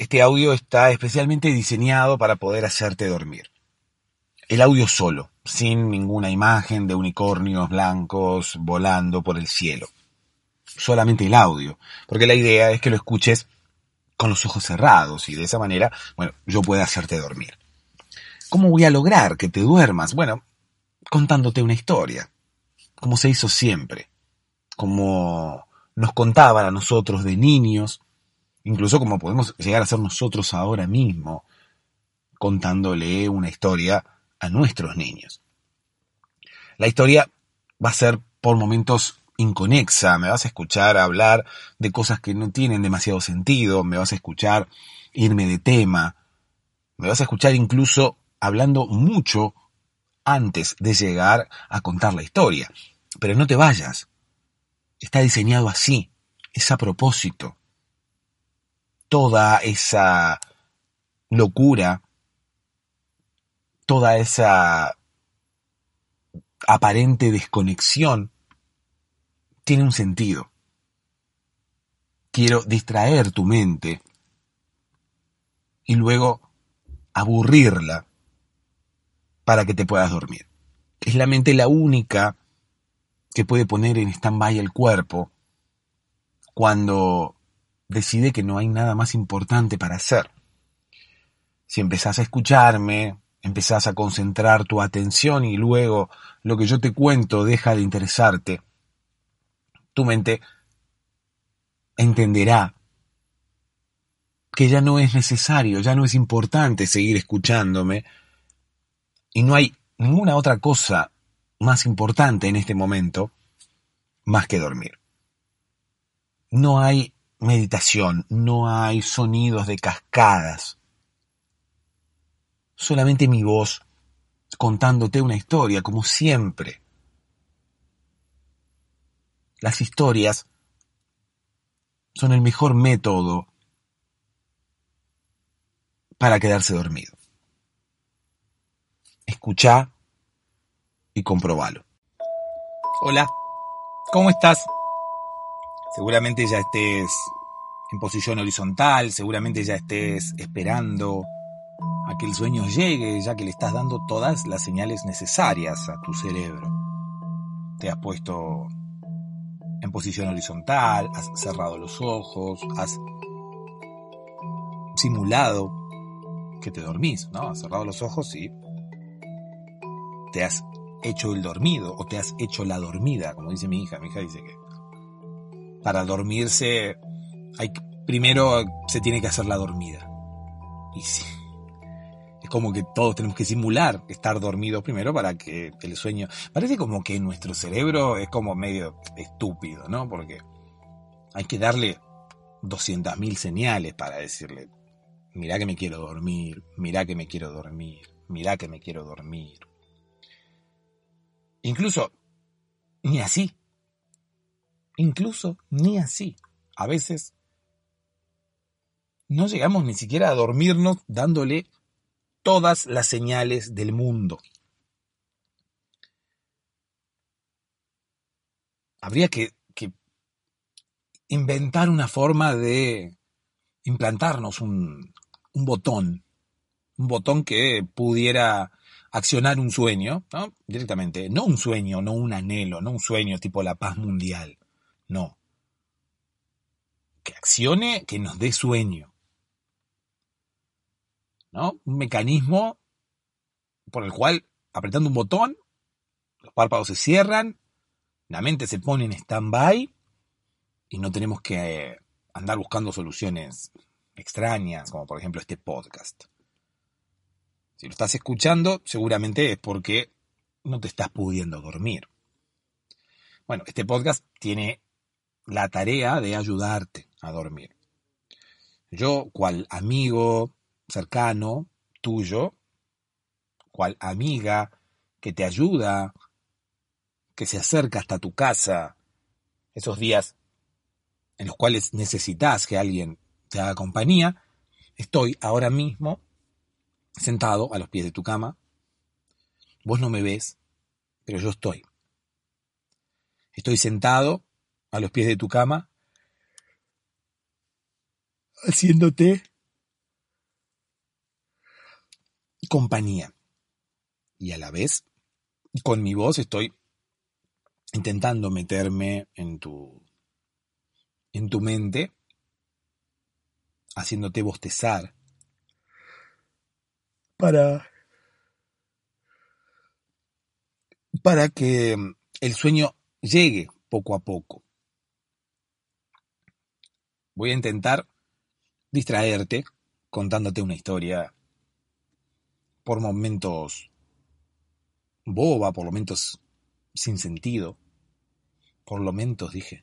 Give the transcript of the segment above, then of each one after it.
Este audio está especialmente diseñado para poder hacerte dormir. El audio solo, sin ninguna imagen de unicornios blancos volando por el cielo. Solamente el audio, porque la idea es que lo escuches con los ojos cerrados y de esa manera, bueno, yo pueda hacerte dormir. ¿Cómo voy a lograr que te duermas? Bueno, contándote una historia, como se hizo siempre, como nos contaban a nosotros de niños, incluso como podemos llegar a ser nosotros ahora mismo, contándole una historia a nuestros niños. La historia va a ser por momentos inconexa, me vas a escuchar hablar de cosas que no tienen demasiado sentido, me vas a escuchar irme de tema, me vas a escuchar incluso hablando mucho antes de llegar a contar la historia. Pero no te vayas. Está diseñado así, es a propósito toda esa locura, toda esa aparente desconexión, tiene un sentido. Quiero distraer tu mente y luego aburrirla para que te puedas dormir. Es la mente la única que puede poner en stand-by el cuerpo cuando decide que no hay nada más importante para hacer. Si empezás a escucharme, empezás a concentrar tu atención y luego lo que yo te cuento deja de interesarte, tu mente entenderá que ya no es necesario, ya no es importante seguir escuchándome y no hay ninguna otra cosa más importante en este momento más que dormir. No hay meditación, no hay sonidos de cascadas. Solamente mi voz contándote una historia, como siempre. Las historias son el mejor método para quedarse dormido. Escucha y comprobalo. Hola, ¿cómo estás? Seguramente ya estés en posición horizontal, seguramente ya estés esperando a que el sueño llegue, ya que le estás dando todas las señales necesarias a tu cerebro. Te has puesto en posición horizontal, has cerrado los ojos, has simulado que te dormís, ¿no? Has cerrado los ojos y te has hecho el dormido o te has hecho la dormida, como dice mi hija. Mi hija dice que para dormirse hay primero se tiene que hacer la dormida. Y sí, es como que todos tenemos que simular estar dormidos primero para que el sueño... Parece como que nuestro cerebro es como medio estúpido, ¿no? Porque hay que darle 200.000 señales para decirle, mirá que me quiero dormir, mirá que me quiero dormir, mirá que me quiero dormir. Incluso, ni así. Incluso ni así. A veces no llegamos ni siquiera a dormirnos dándole todas las señales del mundo. Habría que, inventar una forma de implantarnos un, un botón, un botón que pudiera accionar un sueño, ¿no? Directamente, no un sueño, no un anhelo, no un sueño tipo la paz mundial, no. Que accione, que nos dé sueño. ¿No? Un mecanismo por el cual, apretando un botón, los párpados se cierran, la mente se pone en stand-by y no tenemos que andar buscando soluciones extrañas, como por ejemplo este podcast. Si lo estás escuchando, seguramente es porque no te estás pudiendo dormir. Bueno, este podcast tiene la tarea de ayudarte a dormir. Yo, cual amigo cercano tuyo, cual amiga que te ayuda, que se acerca hasta tu casa, esos días en los cuales necesitas que alguien te haga compañía, estoy ahora mismo sentado a los pies de tu cama. Vos no me ves, pero yo estoy. Estoy sentado a los pies de tu cama, haciéndote compañía. Y a la vez, con mi voz estoy intentando meterme en tu en tu mente, haciéndote bostezar para para que el sueño llegue poco a poco. Voy a intentar distraerte contándote una historia por momentos boba, por momentos sin sentido, por momentos dije.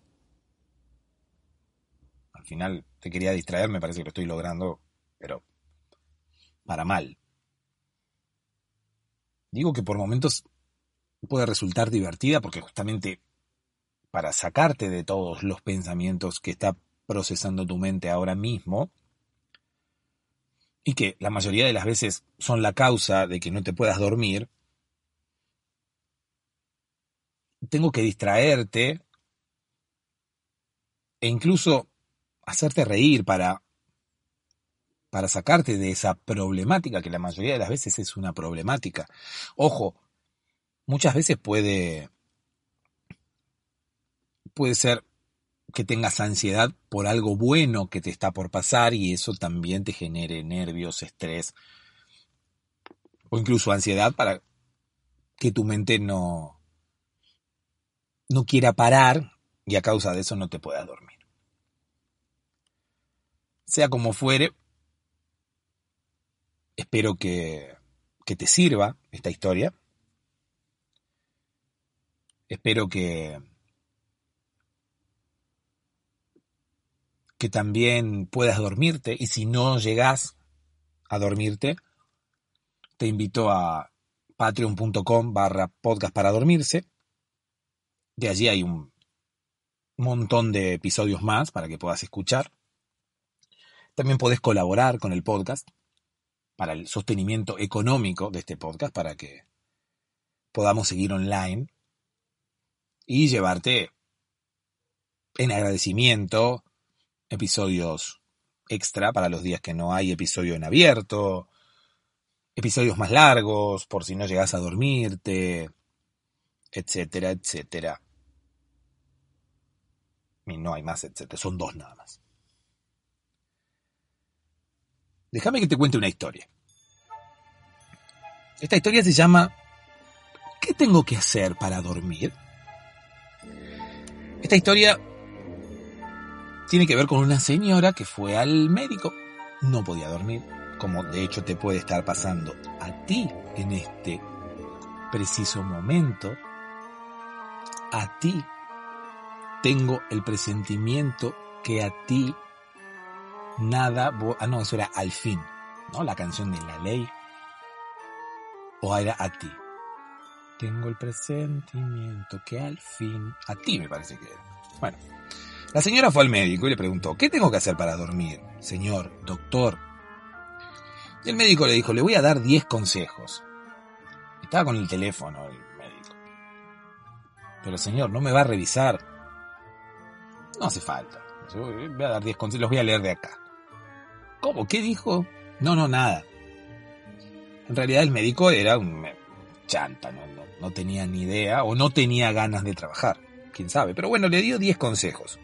Al final te quería distraer, me parece que lo estoy logrando, pero para mal. Digo que por momentos puede resultar divertida porque justamente para sacarte de todos los pensamientos que está procesando tu mente ahora mismo, y que la mayoría de las veces son la causa de que no te puedas dormir, tengo que distraerte e incluso hacerte reír para, para sacarte de esa problemática, que la mayoría de las veces es una problemática. Ojo, muchas veces puede, puede ser que tengas ansiedad por algo bueno que te está por pasar y eso también te genere nervios, estrés o incluso ansiedad para que tu mente no, no quiera parar y a causa de eso no te puedas dormir. Sea como fuere, espero que, que te sirva esta historia. Espero que, que también puedas dormirte y si no llegas a dormirte, te invito a patreon.com barra podcast para dormirse. De allí hay un montón de episodios más para que puedas escuchar. También podés colaborar con el podcast para el sostenimiento económico de este podcast, para que podamos seguir online y llevarte en agradecimiento episodios extra para los días que no hay episodio en abierto, episodios más largos por si no llegas a dormirte, etcétera, etcétera. Y no hay más, etcétera, son dos nada más. Déjame que te cuente una historia. Esta historia se llama ¿Qué tengo que hacer para dormir? Esta historia tiene que ver con una señora que fue al médico, no podía dormir, como de hecho te puede estar pasando a ti en este preciso momento. A ti tengo el presentimiento que a ti nada... Ah, no, eso era al fin, ¿no? La canción de la ley. O era a ti. Tengo el presentimiento que al fin... A ti me parece que era. Bueno. La señora fue al médico y le preguntó, ¿qué tengo que hacer para dormir? Señor, doctor. Y el médico le dijo, le voy a dar 10 consejos. Estaba con el teléfono el médico. Pero señor, ¿no me va a revisar? No hace falta. Voy a dar 10 consejos, los voy a leer de acá. ¿Cómo? ¿Qué dijo? No, no, nada. En realidad el médico era un chanta, no, no tenía ni idea o no tenía ganas de trabajar. Quién sabe. Pero bueno, le dio 10 consejos.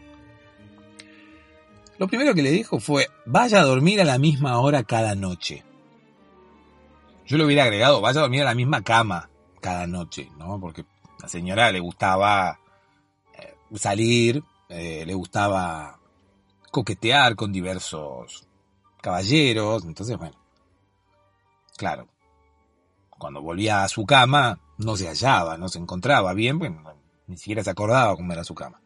Lo primero que le dijo fue, vaya a dormir a la misma hora cada noche. Yo le hubiera agregado, vaya a dormir a la misma cama cada noche, ¿no? Porque a la señora le gustaba eh, salir, eh, le gustaba coquetear con diversos caballeros, entonces, bueno, claro, cuando volvía a su cama no se hallaba, no se encontraba bien, bueno, ni siquiera se acordaba cómo era su cama.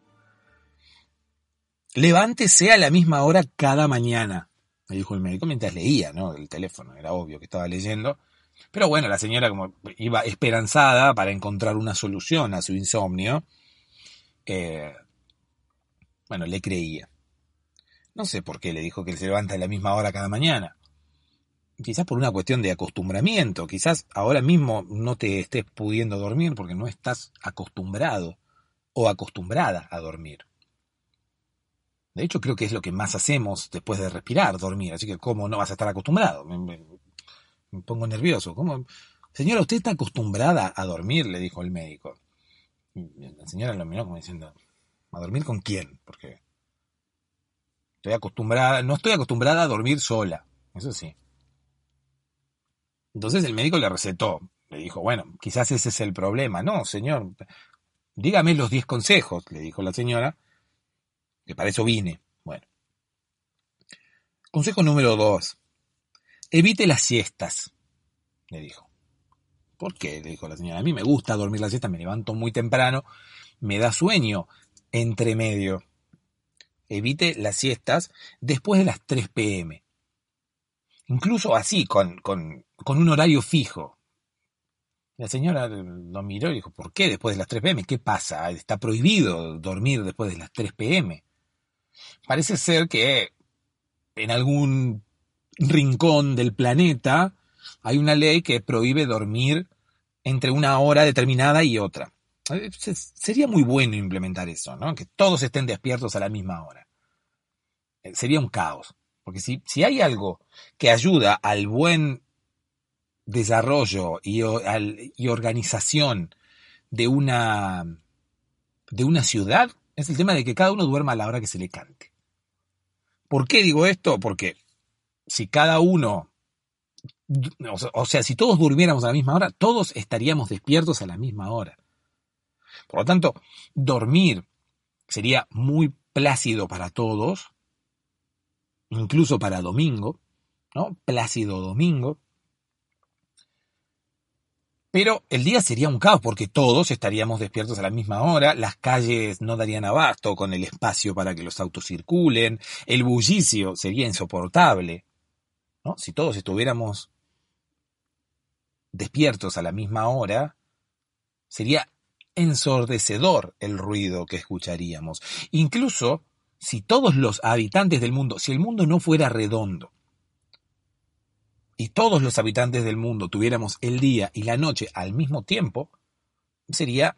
Levántese a la misma hora cada mañana. le dijo el médico mientras leía, ¿no? El teléfono, era obvio que estaba leyendo. Pero bueno, la señora como iba esperanzada para encontrar una solución a su insomnio, eh, bueno, le creía. No sé por qué le dijo que se levanta a la misma hora cada mañana. Quizás por una cuestión de acostumbramiento. Quizás ahora mismo no te estés pudiendo dormir porque no estás acostumbrado o acostumbrada a dormir. De hecho, creo que es lo que más hacemos después de respirar, dormir. Así que, ¿cómo no vas a estar acostumbrado? Me, pongo nervioso. ¿Cómo? Señora, ¿usted está acostumbrada a dormir? Le dijo el médico. la señora lo miró como diciendo, ¿a dormir con quién? Porque estoy acostumbrada, no estoy acostumbrada a dormir sola. Eso sí. Entonces el médico le recetó. Le dijo, bueno, quizás ese es el problema. No, señor, dígame los 10 consejos, le dijo la señora que para eso vine. Bueno. Consejo número dos. Evite las siestas, le dijo. ¿Por qué? Le dijo la señora. A mí me gusta dormir la siesta, me levanto muy temprano, me da sueño entre medio. Evite las siestas después de las 3 pm. Incluso así, con, con, con un horario fijo. La señora lo miró y dijo, ¿por qué después de las 3 pm? ¿Qué pasa? Está prohibido dormir después de las 3 pm. Parece ser que en algún rincón del planeta hay una ley que prohíbe dormir entre una hora determinada y otra. Eh, sería muy bueno implementar eso, ¿no? Que todos estén despiertos a la misma hora. Eh, sería un caos. Porque si, si hay algo que ayuda al buen desarrollo y, y organización de una, de una ciudad, es el tema de que cada uno duerma a la hora que se le cante. ¿Por qué digo esto? Porque si cada uno, o sea, si todos durmiéramos a la misma hora, todos estaríamos despiertos a la misma hora. Por lo tanto, dormir sería muy plácido para todos, incluso para domingo, ¿no? Plácido domingo. Pero el día sería un caos porque todos estaríamos despiertos a la misma hora, las calles no darían abasto con el espacio para que los autos circulen, el bullicio sería insoportable. ¿no? Si todos estuviéramos despiertos a la misma hora, sería ensordecedor el ruido que escucharíamos. Incluso si todos los habitantes del mundo, si el mundo no fuera redondo, y todos los habitantes del mundo tuviéramos el día y la noche al mismo tiempo, sería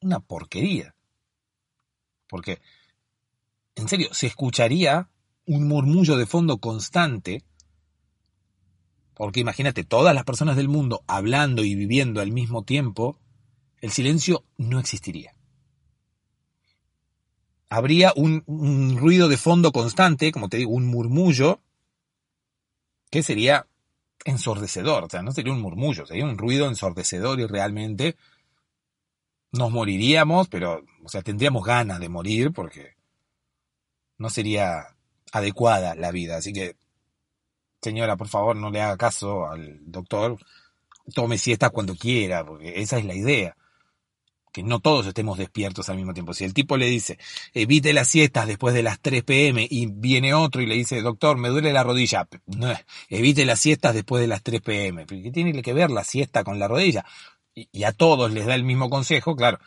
una porquería. Porque, en serio, se escucharía un murmullo de fondo constante, porque imagínate, todas las personas del mundo hablando y viviendo al mismo tiempo, el silencio no existiría. Habría un, ruido de fondo constante, como te digo, un murmullo, que sería ensordecedor, o sea, no sería un murmullo, sería un ruido ensordecedor y realmente nos moriríamos, pero, o sea, tendríamos ganas de morir porque no sería adecuada la vida. Así que, señora, por favor, no le haga caso al doctor, tome siesta cuando quiera, porque esa es la idea que no todos estemos despiertos al mismo tiempo. Si el tipo le dice, evite las siestas después de las 3 pm y viene otro y le dice, doctor, me duele la rodilla, no, evite las siestas después de las 3 pm. ¿Qué tiene que ver la siesta con la rodilla? Y, a todos les da el mismo consejo, claro.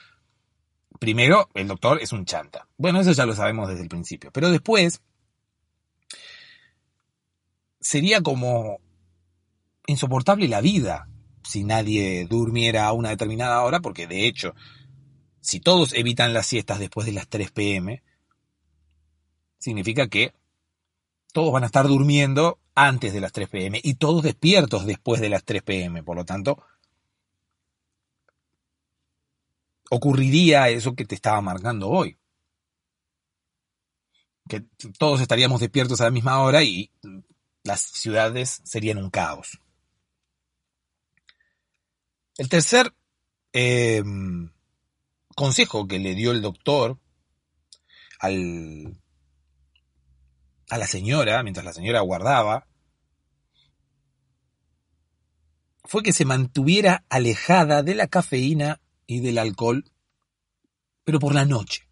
Primero, el doctor es un chanta. Bueno, eso ya lo sabemos desde el principio. Pero después, sería como insoportable la vida si nadie durmiera a una determinada hora, porque de hecho, si todos evitan las siestas después de las 3 pm, significa que todos van a estar durmiendo antes de las 3 pm y todos despiertos después de las 3 pm. Por lo tanto, ocurriría eso que te estaba marcando hoy. Que todos estaríamos despiertos a la misma hora y las ciudades serían un caos. El tercer em, consejo que le dio el doctor al, a la señora, mientras la señora guardaba, fue que se mantuviera alejada de la cafeína y del alcohol, pero por la noche.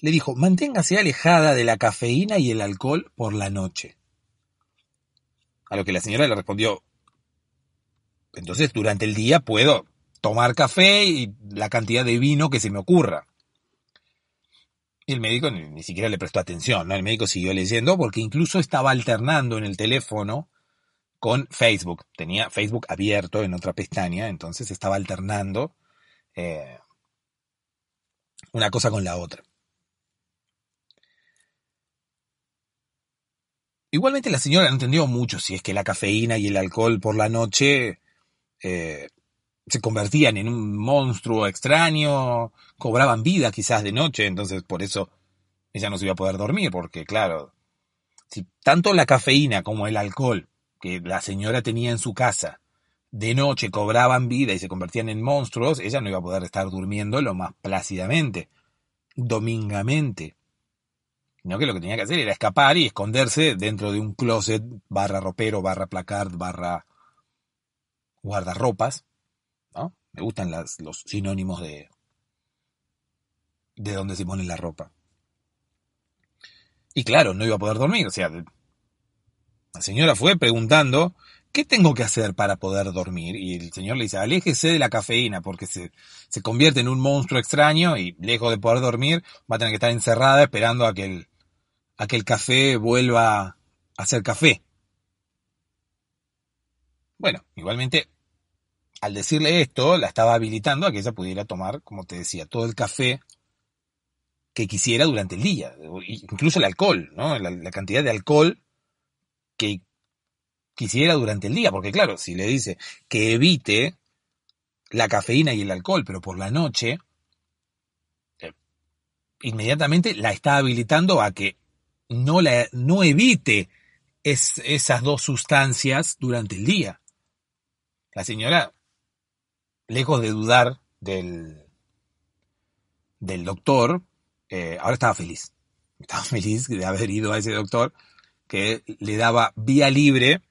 le dijo, manténgase alejada de la cafeína y el alcohol por la noche. A lo que la señora le respondió, entonces durante el día puedo tomar café y la cantidad de vino que se me ocurra. Y el médico ni, siquiera le prestó atención, ¿no? El médico siguió leyendo porque incluso estaba alternando en el teléfono con Facebook. Tenía Facebook abierto en otra pestaña, entonces estaba alternando eh, una cosa con la otra. Igualmente la señora no entendió mucho si es que la cafeína y el alcohol por la noche eh, se convertían en un monstruo extraño, cobraban vida quizás de noche, entonces por eso ella no se iba a poder dormir, porque claro, si tanto la cafeína como el alcohol que la señora tenía en su casa de noche cobraban vida y se convertían en monstruos, ella no iba a poder estar durmiendo lo más plácidamente, domingamente. No que lo que tenía que hacer era escapar y esconderse dentro de un closet barra ropero, barra placard, barra guardarropas, ¿no? Me gustan las, los sinónimos de, de dónde se pone la ropa. Y claro, no iba a poder dormir, o sea, la señora fue preguntando, ¿qué tengo que hacer para poder dormir? Y el señor le dice, aléjese de la cafeína porque se, se convierte en un monstruo extraño y lejos de poder dormir va a tener que estar encerrada esperando a que el, a que el café vuelva a ser café. Bueno, igualmente, al decirle esto, la estaba habilitando a que ella pudiera tomar, como te decía, todo el café que quisiera durante el día, incluso el alcohol, ¿no? La, cantidad de alcohol que quisiera durante el día, porque claro, si le dice que evite la cafeína y el alcohol, pero por la noche, eh, inmediatamente la está habilitando a que no, la, no evite esas dos sustancias durante el día. La señora, lejos de dudar del, del doctor, eh, ahora estaba feliz. Estaba feliz de haber ido a ese doctor que le daba vía libre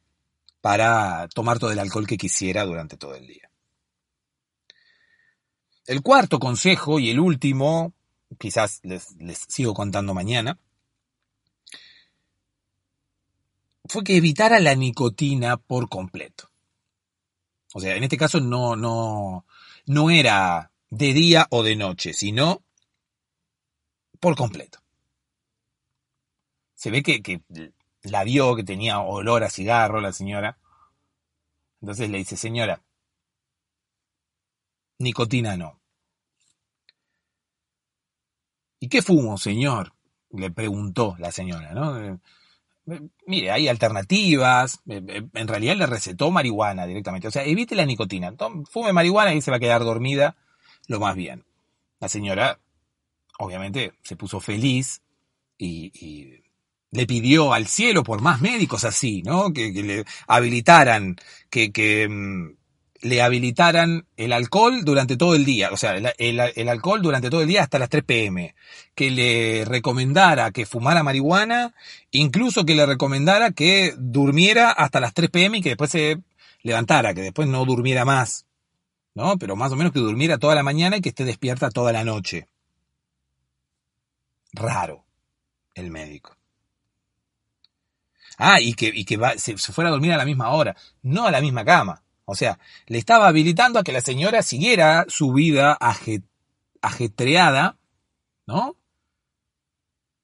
para tomar todo el alcohol que quisiera durante todo el día. El cuarto consejo y el último, quizás les, les sigo contando mañana, fue que evitara la nicotina por completo. O sea, en este caso no, no, no era de día o de noche, sino por completo. Se ve que, que la vio que tenía olor a cigarro la señora. Entonces le dice, señora, nicotina no. ¿Y qué fumo, señor? Le preguntó la señora, ¿no? Mire, hay alternativas. Eh, eh, en realidad le recetó marihuana directamente. O sea, evite la nicotina. Fume marihuana y se va a quedar dormida lo más bien. La señora, obviamente, se puso feliz y, le pidió al cielo por más médicos así, ¿no? Que, le habilitaran, que, que mm, le habilitaran el alcohol durante todo el día, o sea, el, alcohol durante todo el día hasta las 3 pm, que le recomendara que fumara marihuana, incluso que le recomendara que durmiera hasta las 3 pm y que después se levantara, que después no durmiera más, ¿no? Pero más o menos que durmiera toda la mañana y que esté despierta toda la noche. Raro, el médico. Ah, y que, y que se fuera a dormir a la misma hora, no a la misma cama. O sea, le estaba habilitando a que la señora siguiera su vida ajetreada, ¿no?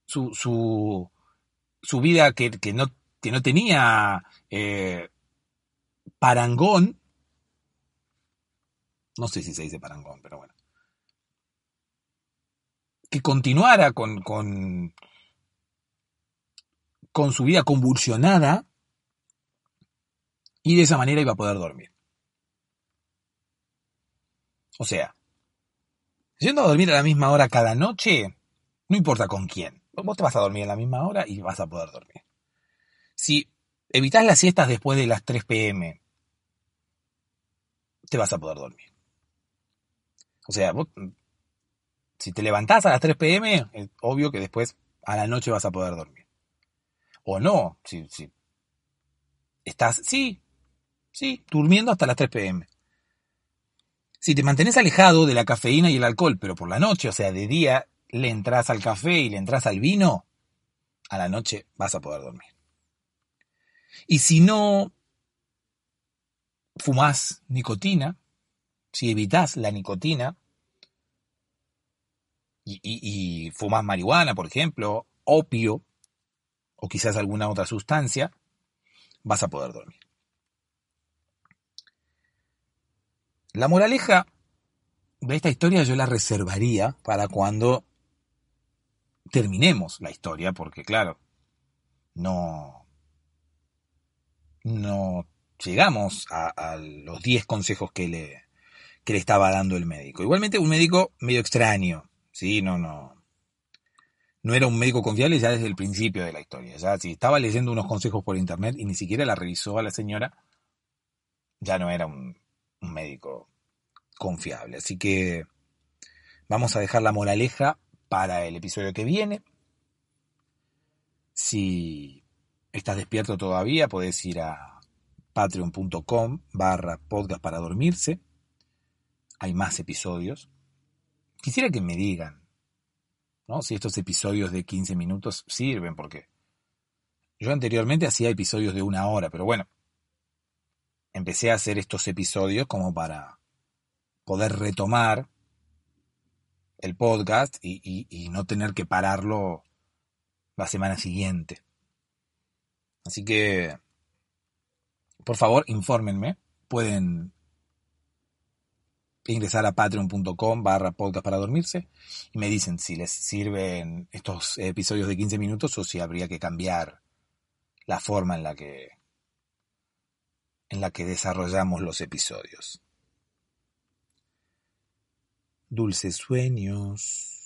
Su, su, su vida que, no, que no tenía eh, parangón. No sé si se dice parangón, pero bueno. Que continuara con, con, con su vida convulsionada y de esa manera iba a poder dormir. O sea, yendo a dormir a la misma hora cada noche, no importa con quién, vos te vas a dormir a la misma hora y vas a poder dormir. Si evitas las siestas después de las 3 pm, te vas a poder dormir. O sea, vos, si te levantás a las 3 pm, es obvio que después a la noche vas a poder dormir. O no, si, si estás, sí, sí, durmiendo hasta las 3 pm. Si te mantenés alejado de la cafeína y el alcohol, pero por la noche, o sea, de día le entras al café y le entras al vino, a la noche vas a poder dormir. Y si no fumás nicotina, si evitas la nicotina y, y, fumás marihuana, por ejemplo, opio o quizás alguna otra sustancia, vas a poder dormir. La moraleja de esta historia yo la reservaría para cuando terminemos la historia, porque claro, no, no llegamos a, los 10 consejos que le, que le estaba dando el médico. Igualmente un médico medio extraño, ¿sí? No, no. No era un médico confiable ya desde el principio de la historia. Ya si estaba leyendo unos consejos por internet y ni siquiera la revisó a la señora, ya no era un, un médico confiable. Así que vamos a dejar la moraleja para el episodio que viene. Si estás despierto todavía, puedes ir a patreon.com barra podcast para dormirse. Hay más episodios. Quisiera que me digan, ¿no? Si estos episodios de 15 minutos sirven, porque yo anteriormente hacía episodios de una hora, pero bueno, empecé a hacer estos episodios como para poder retomar el podcast y, no tener que pararlo la semana siguiente. Así que, por favor, infórmenme. Pueden ingresar a patreon.com barra podcast para dormirse y me dicen si les sirven estos episodios de 15 minutos o si habría que cambiar la forma en la que en la que desarrollamos los episodios. Dulces sueños.